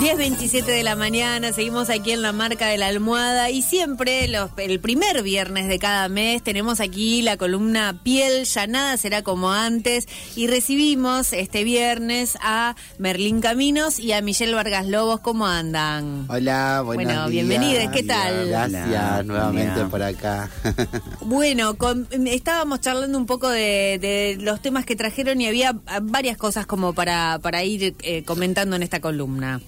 10.27 de la mañana, seguimos aquí en la marca de la almohada y siempre los, el primer viernes de cada mes tenemos aquí la columna Piel, ya nada será como antes y recibimos este viernes a Merlín Caminos y a Michelle Vargas Lobos, ¿cómo andan? Hola, buenos Bueno, días. bienvenidos, ¿qué tal? Gracias, Hola, nuevamente por acá. Bueno, con- estábamos charlando un poco de, de los temas que trajeron y había varias cosas como para, para ir eh, comentando en esta columna.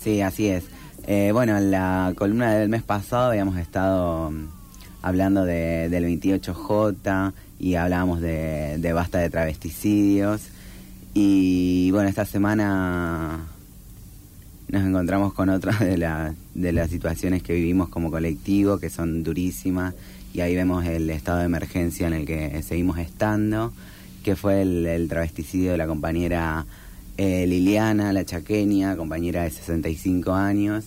Sí, así es. Eh, bueno, en la columna del mes pasado habíamos estado mm, hablando de, del 28J y hablábamos de, de basta de travesticidios. Y bueno, esta semana nos encontramos con otras de, la- de las situaciones que vivimos como colectivo, que son durísimas. Y ahí vemos el estado de emergencia en el que seguimos estando, que fue el, el travesticidio de la compañera eh, Liliana, la chaqueña, compañera de 65 años.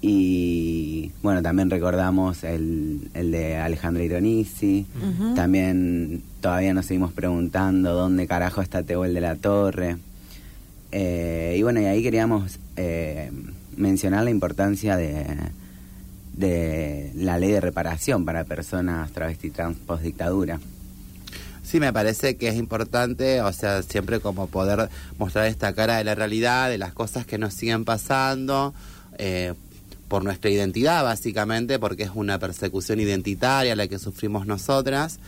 Y bueno, también recordamos el, el de Alejandra Ironisi. También todavía nos seguimos preguntando dónde carajo está Tehuel de la Torre. Eh, y bueno, y ahí queríamos eh, mencionar la importancia de, de la ley de reparación para personas travesti trans post dictadura. Sí, me parece que es importante, o sea, siempre como poder mostrar esta cara de la realidad, de las cosas que nos siguen pasando, eh, por nuestra identidad, básicamente, porque es una persecución identitaria la que sufrimos nosotras.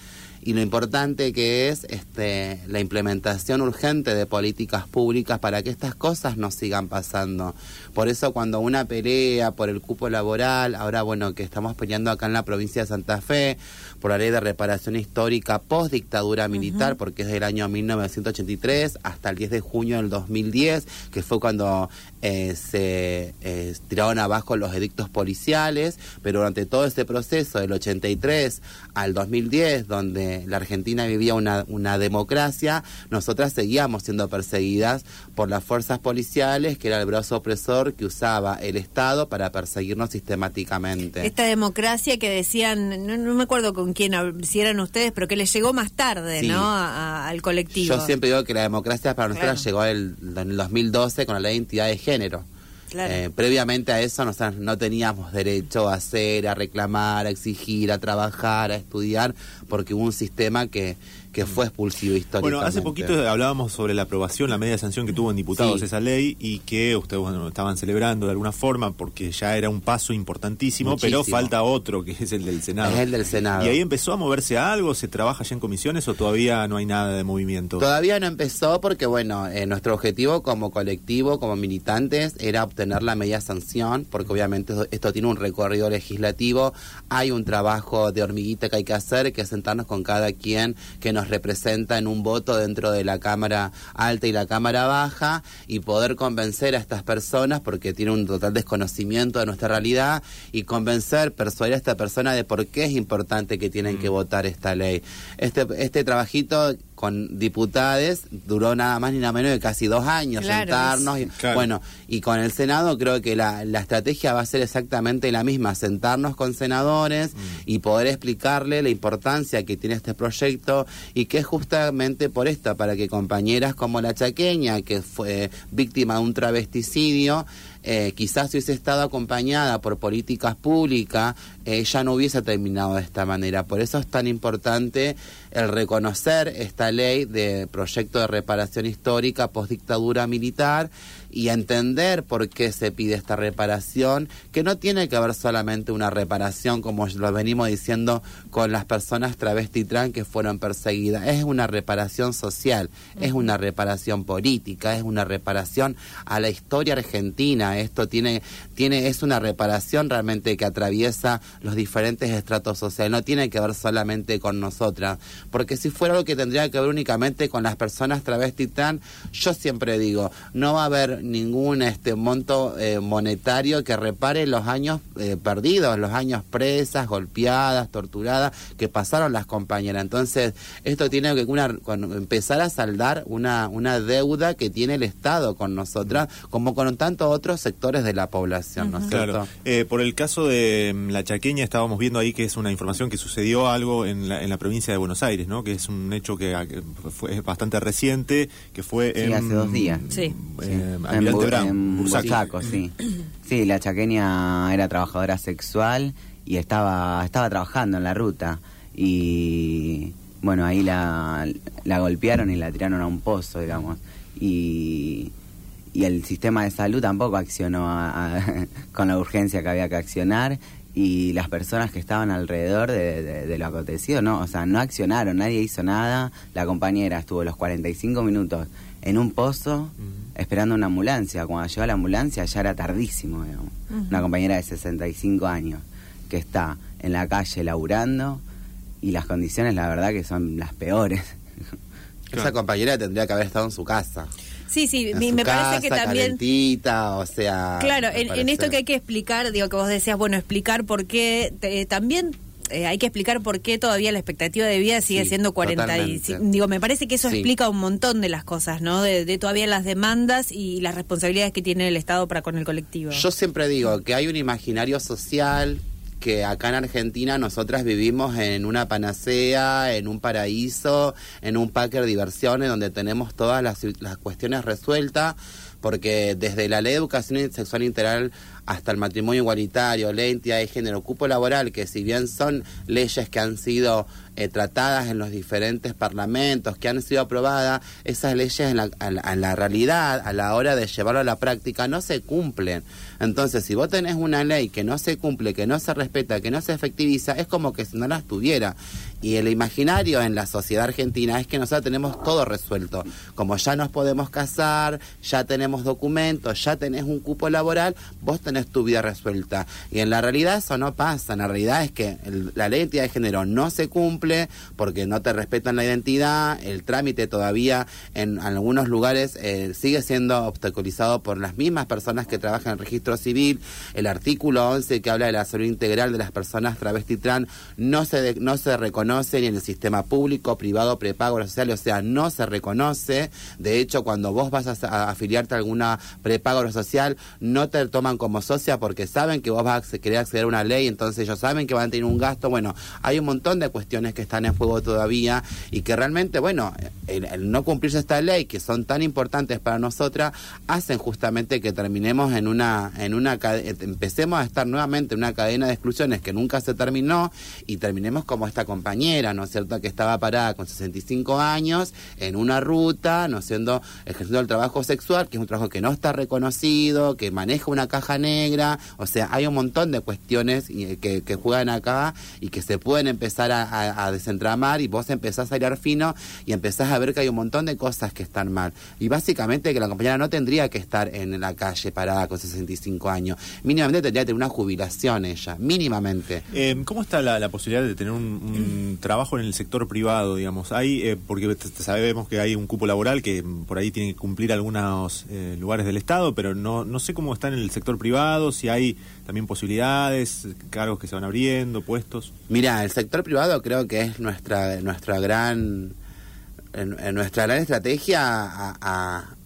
Y lo importante que es este, la implementación urgente de políticas públicas para que estas cosas no sigan pasando. Por eso cuando una pelea por el cupo laboral, ahora bueno, que estamos peleando acá en la provincia de Santa Fe, por la ley de reparación histórica post dictadura militar, porque es del año 1983 hasta el 10 de junio del 2010, que fue cuando eh, se eh, tiraron abajo los edictos policiales, pero durante todo este proceso del 83 al 2010, donde la Argentina vivía una, una democracia, nosotras seguíamos siendo perseguidas por las fuerzas policiales, que era el brazo opresor que usaba el Estado para perseguirnos sistemáticamente. Esta democracia que decían, no, no me acuerdo con quién, si eran ustedes, pero que les llegó más tarde, Sí. ¿no? A- a- al colectivo. Yo siempre digo que la democracia para nosotros Claro. llegó el- en el 2012 con la ley de identidad de género. Eh, previamente a eso nosotros no teníamos derecho a hacer, a reclamar, a exigir, a trabajar, a estudiar, porque hubo un sistema que, que fue expulsivo históricamente. Bueno, hace poquito hablábamos sobre la aprobación, la media sanción que tuvo en diputados Sí. esa ley y que ustedes bueno, estaban celebrando de alguna forma porque ya era un paso importantísimo, Muchísimo. pero falta otro que es el del Senado. Es el del Senado. ¿Y ahí empezó a moverse algo? ¿Se trabaja ya en comisiones o todavía no hay nada de movimiento? Todavía no empezó porque, bueno, eh, nuestro objetivo como colectivo, como militantes, era obtener la media sanción, porque obviamente esto- esto tiene un recorrido legislativo, hay un trabajo de hormiguita que hay que hacer, que es sentarnos con cada quien que nos representa en un voto dentro de la Cámara Alta y la Cámara Baja, y poder convencer a estas personas, porque tienen un total desconocimiento de nuestra realidad, y convencer, persuadir a esta persona de por qué es importante que tienen que votar esta ley. Este, este trabajito con diputades duró nada más ni nada menos de casi dos años Claro, sentarnos y, Claro. bueno y con el senado creo que la, la estrategia va a ser exactamente la misma sentarnos con senadores y poder explicarle la importancia que tiene este proyecto y que es justamente por esto para que compañeras como la chaqueña que fue víctima de un travesticidio eh, quizás si hubiese estado acompañada por políticas públicas, ella no hubiese terminado de esta manera. Por eso es tan importante el reconocer esta ley de proyecto de reparación histórica post dictadura militar y entender por qué se pide esta reparación, que no tiene que ver solamente una reparación, como lo venimos diciendo, con las personas travesti trans que fueron perseguidas. Es una reparación social, es una reparación política, es una reparación a la historia argentina. Esto tiene, tiene, es una reparación realmente que atraviesa los diferentes estratos sociales, no tiene que ver solamente con nosotras, porque si fuera algo que tendría que ver únicamente con las personas travesti trans, yo siempre digo, no va a haber ningún este monto eh, monetario que repare los años eh, perdidos, los años presas, golpeadas, torturadas que pasaron las compañeras. Entonces, esto tiene que una- con- empezar a saldar una, una deuda que tiene el Estado con nosotras, como con tantos otros sectores de la población, ¿no es cierto? Claro. Eh, por el caso de mm, la chaqueña, estábamos viendo ahí que es una información que sucedió algo en la, en la provincia de Buenos Aires, ¿no? Que es un hecho que, que fue bastante reciente, que fue Sí, en... hace dos días. Sí. eh, En Bu- en. Bursaco, sí. Sí, la chaqueña era trabajadora sexual y estaba, estaba trabajando en la ruta. Y bueno, ahí la, la golpearon y la tiraron a un pozo, digamos. Y, y el sistema de salud tampoco accionó a- a- con la urgencia que había que accionar. Y las personas que estaban alrededor de, de- de lo acontecido, no, o sea, no accionaron, nadie hizo nada. La compañera estuvo los 45 minutos en un pozo esperando una ambulancia. Cuando llegó la ambulancia ya era tardísimo, digamos. Una compañera de 65 años que está en la calle laburando y las condiciones, la verdad, que son las peores. Esa compañera tendría que haber estado en su casa. Sí, sí, En me, parece que también... calentita, o sea... Claro, en, en esto que hay que explicar, digo que vos decías, bueno, explicar por qué, te- también eh, hay que explicar por qué todavía la expectativa de vida sigue Sí, siendo 40 y digo, me parece que eso Sí. explica un montón de las cosas, ¿no? De, de todavía las demandas y las responsabilidades que tiene el Estado para con el colectivo. Yo siempre digo que hay un imaginario social que acá en Argentina nosotras vivimos en una panacea, en un paraíso, en un parque de diversiones donde tenemos todas las, las cuestiones resueltas, porque desde la ley de educación sexual integral hasta el matrimonio igualitario, ley de identidad de género, cupo laboral, que si bien son leyes que han sido eh, tratadas en los diferentes parlamentos, que han sido aprobadas, esas leyes en la, la- a la realidad, a la hora de llevarlo a la práctica, no se cumplen. Entonces, si vos tenés una ley que no se cumple, que no se respeta, que no se efectiviza, es como que si no la estuviera. Y el imaginario en la sociedad argentina es que nosotros tenemos todo resuelto. Como ya nos podemos casar, ya tenemos documentos, ya tenés un cupo laboral, vos tenés tu vida resuelta. Y en la realidad eso no pasa. En la realidad es que la ley de identidad de género no se cumple porque no te respetan la identidad, el trámite todavía en algunos lugares eh, sigue siendo obstaculizado por las mismas personas que trabajan en el registro civil. El artículo 11 que habla de la salud integral de las personas travesti trans no se, de- no se reconoce ni en el sistema público, privado, prepago, social, o sea, no se reconoce. De hecho, cuando vos vas a, a afiliarte a alguna prepago social, no te toman como socia porque saben que vos vas a querer acceder a una ley, entonces ellos saben que van a tener un gasto. Bueno, hay un montón de cuestiones que están en juego todavía y que realmente, bueno, el, no cumplirse esta ley, que son tan importantes para nosotras, hacen justamente que terminemos en una, en una empecemos a estar nuevamente en una cadena de exclusiones que nunca se terminó y terminemos como esta compañera, ¿no es cierto?, que estaba parada con 65 años en una ruta, ¿no siendo ejerciendo el trabajo sexual, que es un trabajo que no está reconocido, que maneja una caja negra, o sea, hay un montón de cuestiones y- que, juegan acá y que se pueden empezar a, desentramar y vos empezás a hilar fino y empezás a ver que hay un montón de cosas que están mal. Y básicamente que la compañera no tendría que estar en la calle parada con 65 años. Mínimamente tendría que tener una jubilación ella, mínimamente. Eh, ¿Cómo está la, posibilidad de tener un, trabajo en el sector privado, digamos? Hay, eh, porque sabemos que hay un cupo laboral que por ahí tiene que cumplir algunos eh, lugares del Estado, pero no, no sé cómo está en el sector privado, si hay también posibilidades, cargos que se van abriendo, puestos. Mira, el sector privado creo que es nuestra nuestra gran nuestra gran estrategia a,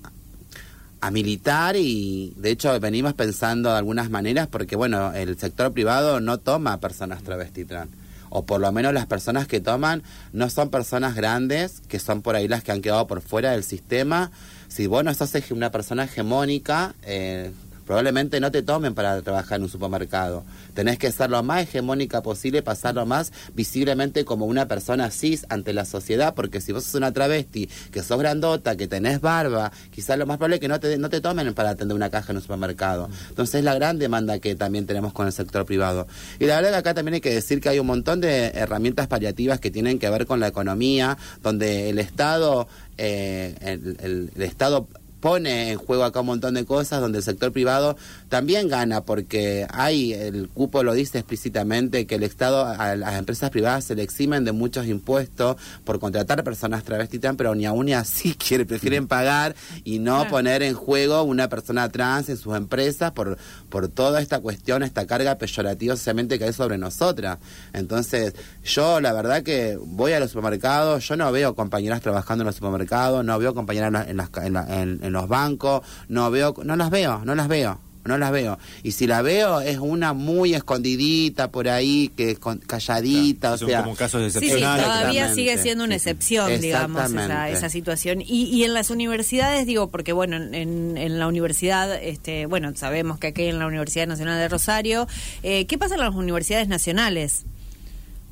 militar y de hecho venimos pensando de algunas maneras porque bueno, el sector privado no toma personas travesti trans o por lo menos las personas que toman no son personas grandes, que son por ahí las que han quedado por fuera del sistema. Si vos no sos una persona hegemónica, eh, probablemente no te tomen para trabajar en un supermercado. Tenés que ser lo más hegemónica posible, pasarlo más visiblemente como una persona cis ante la sociedad, porque si vos sos una travesti, que sos grandota, que tenés barba, quizás lo más probable es que no te, no te tomen para atender una caja en un supermercado. Entonces es la gran demanda que también tenemos con el sector privado. Y la verdad que acá también hay que decir que hay un montón de herramientas paliativas que tienen que ver con la economía, donde el Estado, eh, el- el- el Estado pone en juego acá un montón de cosas donde el sector privado también gana porque hay, el cupo lo dice explícitamente, que el Estado a las empresas privadas se le eximen de muchos impuestos por contratar personas travesti trans, pero ni aún ni así quiere, prefieren pagar y no Claro. poner en juego una persona trans en sus empresas por, por toda esta cuestión, esta carga peyorativa socialmente que hay sobre nosotras. Entonces, yo la verdad que voy a los supermercados, yo no veo compañeras trabajando en los supermercados, no veo compañeras en, las- en la- en- en los bancos, no veo, no las veo, no las veo. no las veo. Y si la veo, es una muy escondidita por ahí, que es con- calladita, Son o sea... como casos Sí, sí, excepcionales. todavía sigue siendo una Sí, sí. excepción, digamos, esa, esa situación. Y, y en las universidades, digo, porque bueno, en, en la universidad, este, bueno, sabemos que aquí en la Universidad Nacional de Rosario, eh, ¿qué pasa en las universidades nacionales?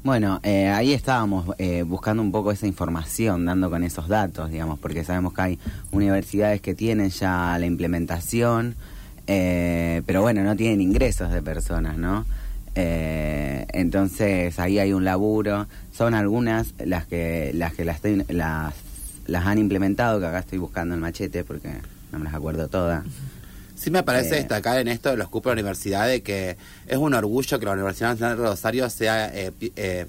Bueno, eh, ahí estábamos eh, buscando un poco esa información, dando con esos datos, digamos, porque sabemos que hay universidades que tienen ya la implementación, eh, pero bueno, no tienen ingresos de personas, ¿no? Eh, entonces ahí hay un laburo. Son algunas las que las que las, las las han implementado, que acá estoy buscando el machete porque no me las acuerdo todas. Sí me parece Eh, destacar en esto de los cupos de la universidad de que es un orgullo que la Universidad Nacional de Rosario sea eh, eh,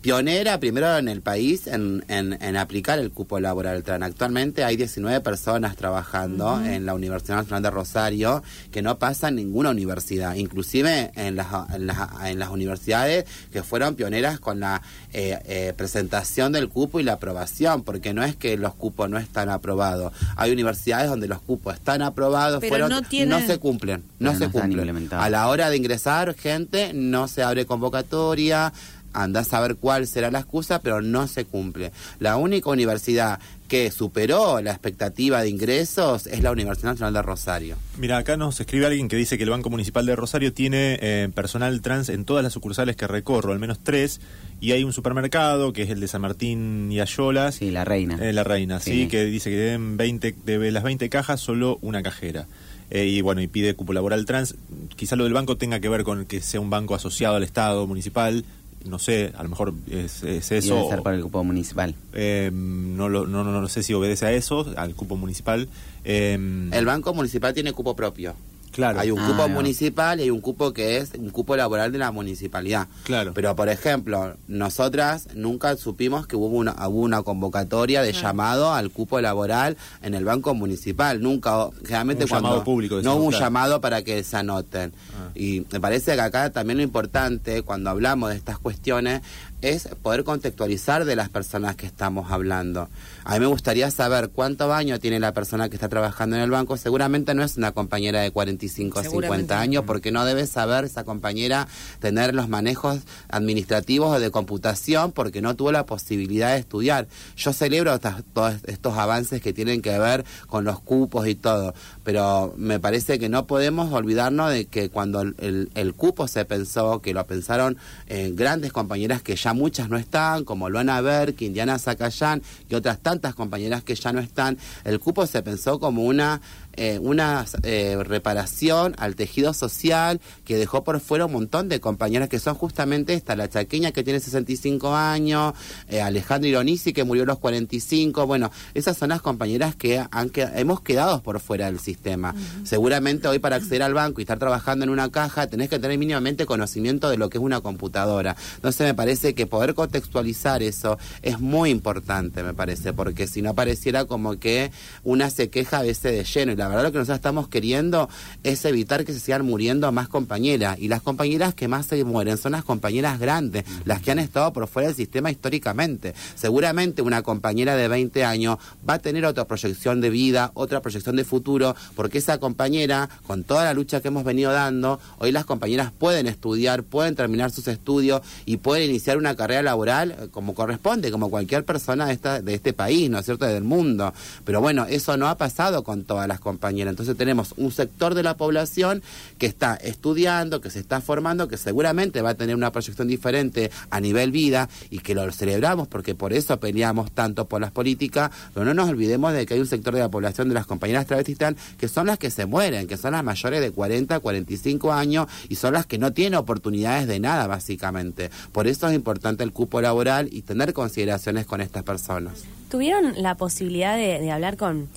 pionera primero en el país en, en- en aplicar el cupo laboral TRAN. Actualmente hay 19 personas trabajando en la Universidad Nacional de Rosario que no pasan ninguna universidad, inclusive en las, en las, en las universidades que fueron pioneras con la eh, eh, presentación del cupo y la aprobación, porque no es que los cupos no están aprobados. Hay universidades donde los cupos están aprobados, Pero fueron, no no se cumplen, no se no cumplen. A la hora de ingresar, gente, no se abre convocatoria, anda a saber cuál será la excusa, pero no se cumple. La única universidad que superó la expectativa de ingresos es la Universidad Nacional de Rosario. Mira, acá nos escribe alguien que dice que el Banco Municipal de Rosario tiene eh, personal trans en todas las sucursales que recorro, al menos tres, y hay un supermercado que es el de San Martín y Ayolas. Sí, la reina. Eh, la reina, sí, Sí. que dice que deben 20, de las 20 cajas solo una cajera. Eh, y bueno, y pide cupo laboral trans. Quizá lo del banco tenga que ver con que sea un banco asociado al Estado municipal. No sé, a lo mejor es, es eso. debe ser por el cupo municipal. Eh, no, lo, no, no, no sé si obedece a eso, al cupo municipal. Eh, El Banco Municipal tiene cupo propio. Claro. Hay un Ah, cupo municipal y hay un cupo que es un cupo laboral de la municipalidad. Claro. Pero, por ejemplo, nosotras nunca supimos que hubo una, hubo una convocatoria de llamado al cupo laboral en el banco municipal. Nunca, generalmente Un cuando llamado público, no decimos, hubo un llamado para que se anoten. Ah. Y me parece que acá también lo importante, cuando hablamos de estas cuestiones, es poder contextualizar de las personas que estamos hablando. A mí me gustaría saber cuánto baño tiene la persona que está trabajando en el banco. Seguramente no es una compañera de 45 o Seguramente 50 no. años, porque no debe saber esa compañera tener los manejos administrativos o de computación, porque no tuvo la posibilidad de estudiar. Yo celebro todos estos avances que tienen que ver con los cupos y todo, pero me parece que no podemos olvidarnos de que cuando el cupo se pensó, que lo pensaron eh, grandes compañeras que ya muchas no están, como Luana Berk, Indiana Zacayán y otras tantas compañeras que ya no están, el cupo se pensó como una eh, una eh, reparación al tejido social que dejó por fuera un montón de compañeras que son justamente esta, la chaqueña que tiene 65 años, eh, Alejandra Ironisi que murió a los 45, bueno, esas son las compañeras que han que- hemos quedado por fuera del sistema. Seguramente hoy para acceder al banco y estar trabajando en una caja tenés que tener mínimamente conocimiento de lo que es una computadora. Entonces me parece que poder contextualizar eso es muy importante, me parece, porque si no pareciera como que una se queja a veces de lleno. Y la verdad lo que nosotros estamos queriendo es evitar que se sigan muriendo más compañeras. Y las compañeras que más se mueren son las compañeras grandes, las que han estado por fuera del sistema históricamente. Seguramente una compañera de 20 años va a tener otra proyección de vida, otra proyección de futuro, porque esa compañera, con toda la lucha que hemos venido dando, hoy las compañeras pueden estudiar, pueden terminar sus estudios y pueden iniciar una carrera laboral eh, como corresponde, como cualquier persona de, esta, de este país, ¿no es cierto?, del mundo. Pero bueno, eso no ha pasado con todas las compañeras. Entonces tenemos un sector de la población que está estudiando, que se está formando, que seguramente va a tener una proyección diferente a nivel vida y que lo celebramos porque por eso peleamos tanto por las políticas, pero no nos olvidemos de que hay un sector de la población de las compañeras travestis que son las que se mueren, que son las mayores de 40, 45 años y son las que no tienen oportunidades de nada básicamente. Por eso es importante el cupo laboral y tener consideraciones con estas personas. ¿Tuvieron la posibilidad de hablar con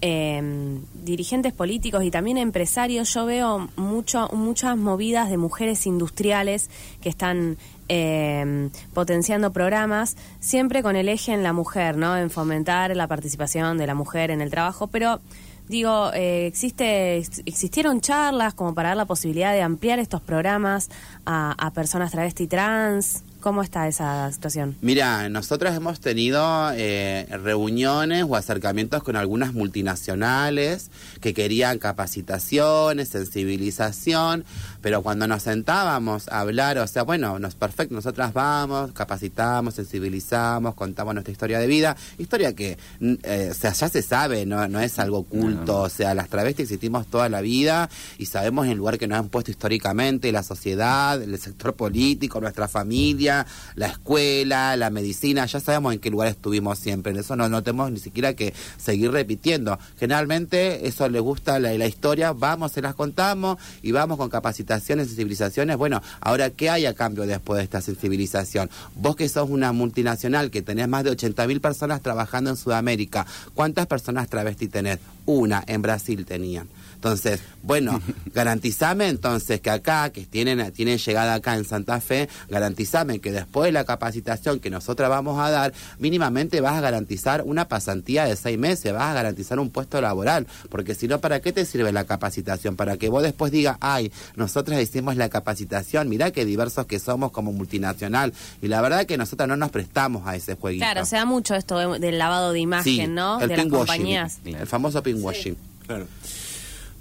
eh, dirigentes políticos y también empresarios? Yo veo mucho, muchas movidas de mujeres industriales que están eh, potenciando programas, siempre con el eje en la mujer, ¿no? En fomentar la participación de la mujer en el trabajo, pero digo, eh, existe, existieron charlas como para dar la posibilidad de ampliar estos programas a, personas travesti trans. ¿Cómo está esa situación? Mira, nosotros hemos tenido eh, reuniones o acercamientos con algunas multinacionales que querían capacitaciones, sensibilización, pero cuando nos sentábamos a hablar, o sea, bueno, nos perfecto, nosotras vamos, capacitamos, sensibilizamos, contamos nuestra historia de vida, historia que, mm, eh, o sea, ya se sabe, no, no es algo oculto, o sea, las travestis existimos toda la vida y sabemos el lugar que nos han puesto históricamente, la sociedad, el sector político, nuestra familia, la escuela, la medicina, ya sabemos en qué lugar estuvimos siempre, en eso no, no tenemos ni siquiera que seguir repitiendo. Generalmente eso le gusta la, la historia, vamos, se las contamos y vamos con capacitaciones, sensibilizaciones. Bueno, ahora, ¿qué hay a cambio después de esta sensibilización? Vos que sos una multinacional, que tenés más de 80 mil personas trabajando en Sudamérica, ¿cuántas personas travesti tenés? Una, en Brasil tenían. Entonces, bueno, garantizame entonces que acá, que tienen, tienen llegada acá en Santa Fe, garantizame que después de la capacitación que nosotras vamos a dar, mínimamente vas a garantizar una pasantía de seis meses, vas a garantizar un puesto laboral, porque si no, ¿para qué te sirve la capacitación? Para que vos después digas, ay, nosotras hicimos la capacitación, mirá qué diversos que somos como multinacional, y la verdad que nosotras no nos prestamos a ese jueguito. Claro, se da mucho esto de- del lavado de imagen, Sí, ¿no? el de las compañías. el famoso pinkwashing. Claro.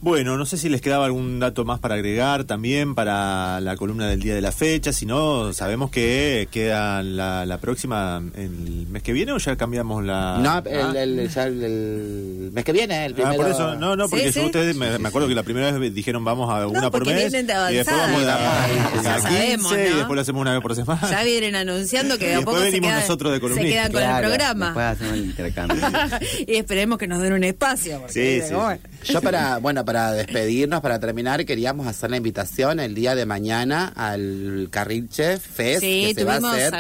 Bueno, no sé si les quedaba algún dato más para agregar también para la columna del día de la fecha. Si no, sabemos que queda la, la próxima el mes que viene o ya cambiamos la. No, Ah. el, el- ya el- el mes que viene, el Ah, primero. por eso, no, no, porque Sí, sí. ustedes, me, me acuerdo que la primera vez dijeron vamos a una por porque mes de y después vamos a, a, a sabemos, 15 y ¿no? después lo hacemos una vez por semana. Ya vienen anunciando que Y de a después poco se venimos quedan, nosotros de se quedan con Claro, el programa. Después hacemos el intercambio. y esperemos que nos den un espacio. porque, Sí, sí. bueno. Yo para, bueno, para despedirnos, para terminar, queríamos hacer la invitación el día de mañana al Carrilche Fest Sí, que se va a tuvimos hacer,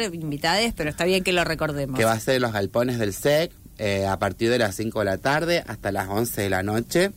ayer invitades, pero está bien que lo recordemos. que va a ser en los galpones del SEC eh, a partir de las 5 de la tarde hasta las 11 de la noche.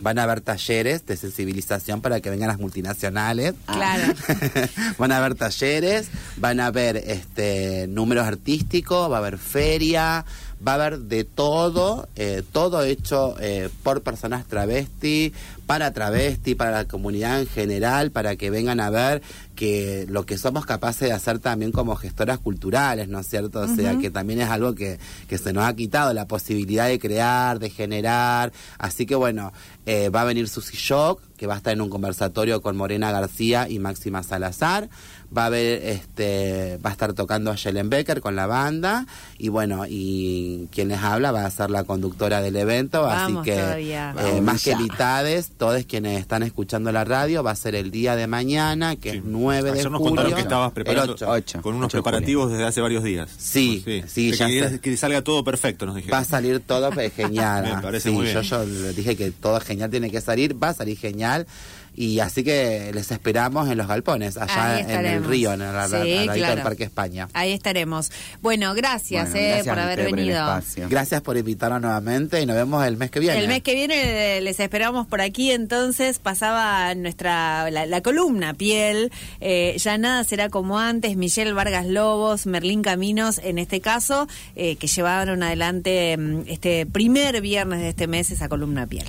Van a haber talleres de sensibilización para que vengan las multinacionales. Claro. van a haber talleres, van a haber este números artísticos, va a haber feria, va a haber de todo, eh, todo hecho eh, por personas travesti, para travesti, para la comunidad en general, para que vengan a ver que lo que somos capaces de hacer también como gestoras culturales, ¿no es cierto? O sea, que también es algo que, que se nos ha quitado, la posibilidad de crear, de generar. Así que bueno, eh, va a venir Susi Shock, que va a estar en un conversatorio con Morena García y Máxima Salazar. Va a haber, este, va a estar tocando a Jelen Becker con la banda. Y bueno, y quien les habla va a ser la conductora del evento. Vamos así que, eh, más que ya. invitades, todos quienes están escuchando la radio, va a ser el día de mañana, que Sí. es 9 de nos julio. contaron que estabas El preparando con unos de preparativos desde hace varios días. Sí, sí, que, ya que- que salga todo perfecto, nos dijeron. Va a salir todo pues, genial. Me parece Sí, muy bien. Yo, yo le dije que todo genial tiene que salir, va a salir genial. Y así que les esperamos en los galpones, allá en el río, en el, Sí, al del. Parque España. Ahí estaremos. Bueno, gracias, Bueno, eh, gracias por haber por venido. Gracias por invitarnos nuevamente y nos vemos el mes que viene. El mes que viene eh, les esperamos por aquí, entonces pasaba nuestra la, la columna piel, eh, ya nada será como antes, Michelle Vargas Lobos, Merlín Caminos, en este caso, eh, que llevaron adelante mm, este primer viernes de este mes esa columna piel.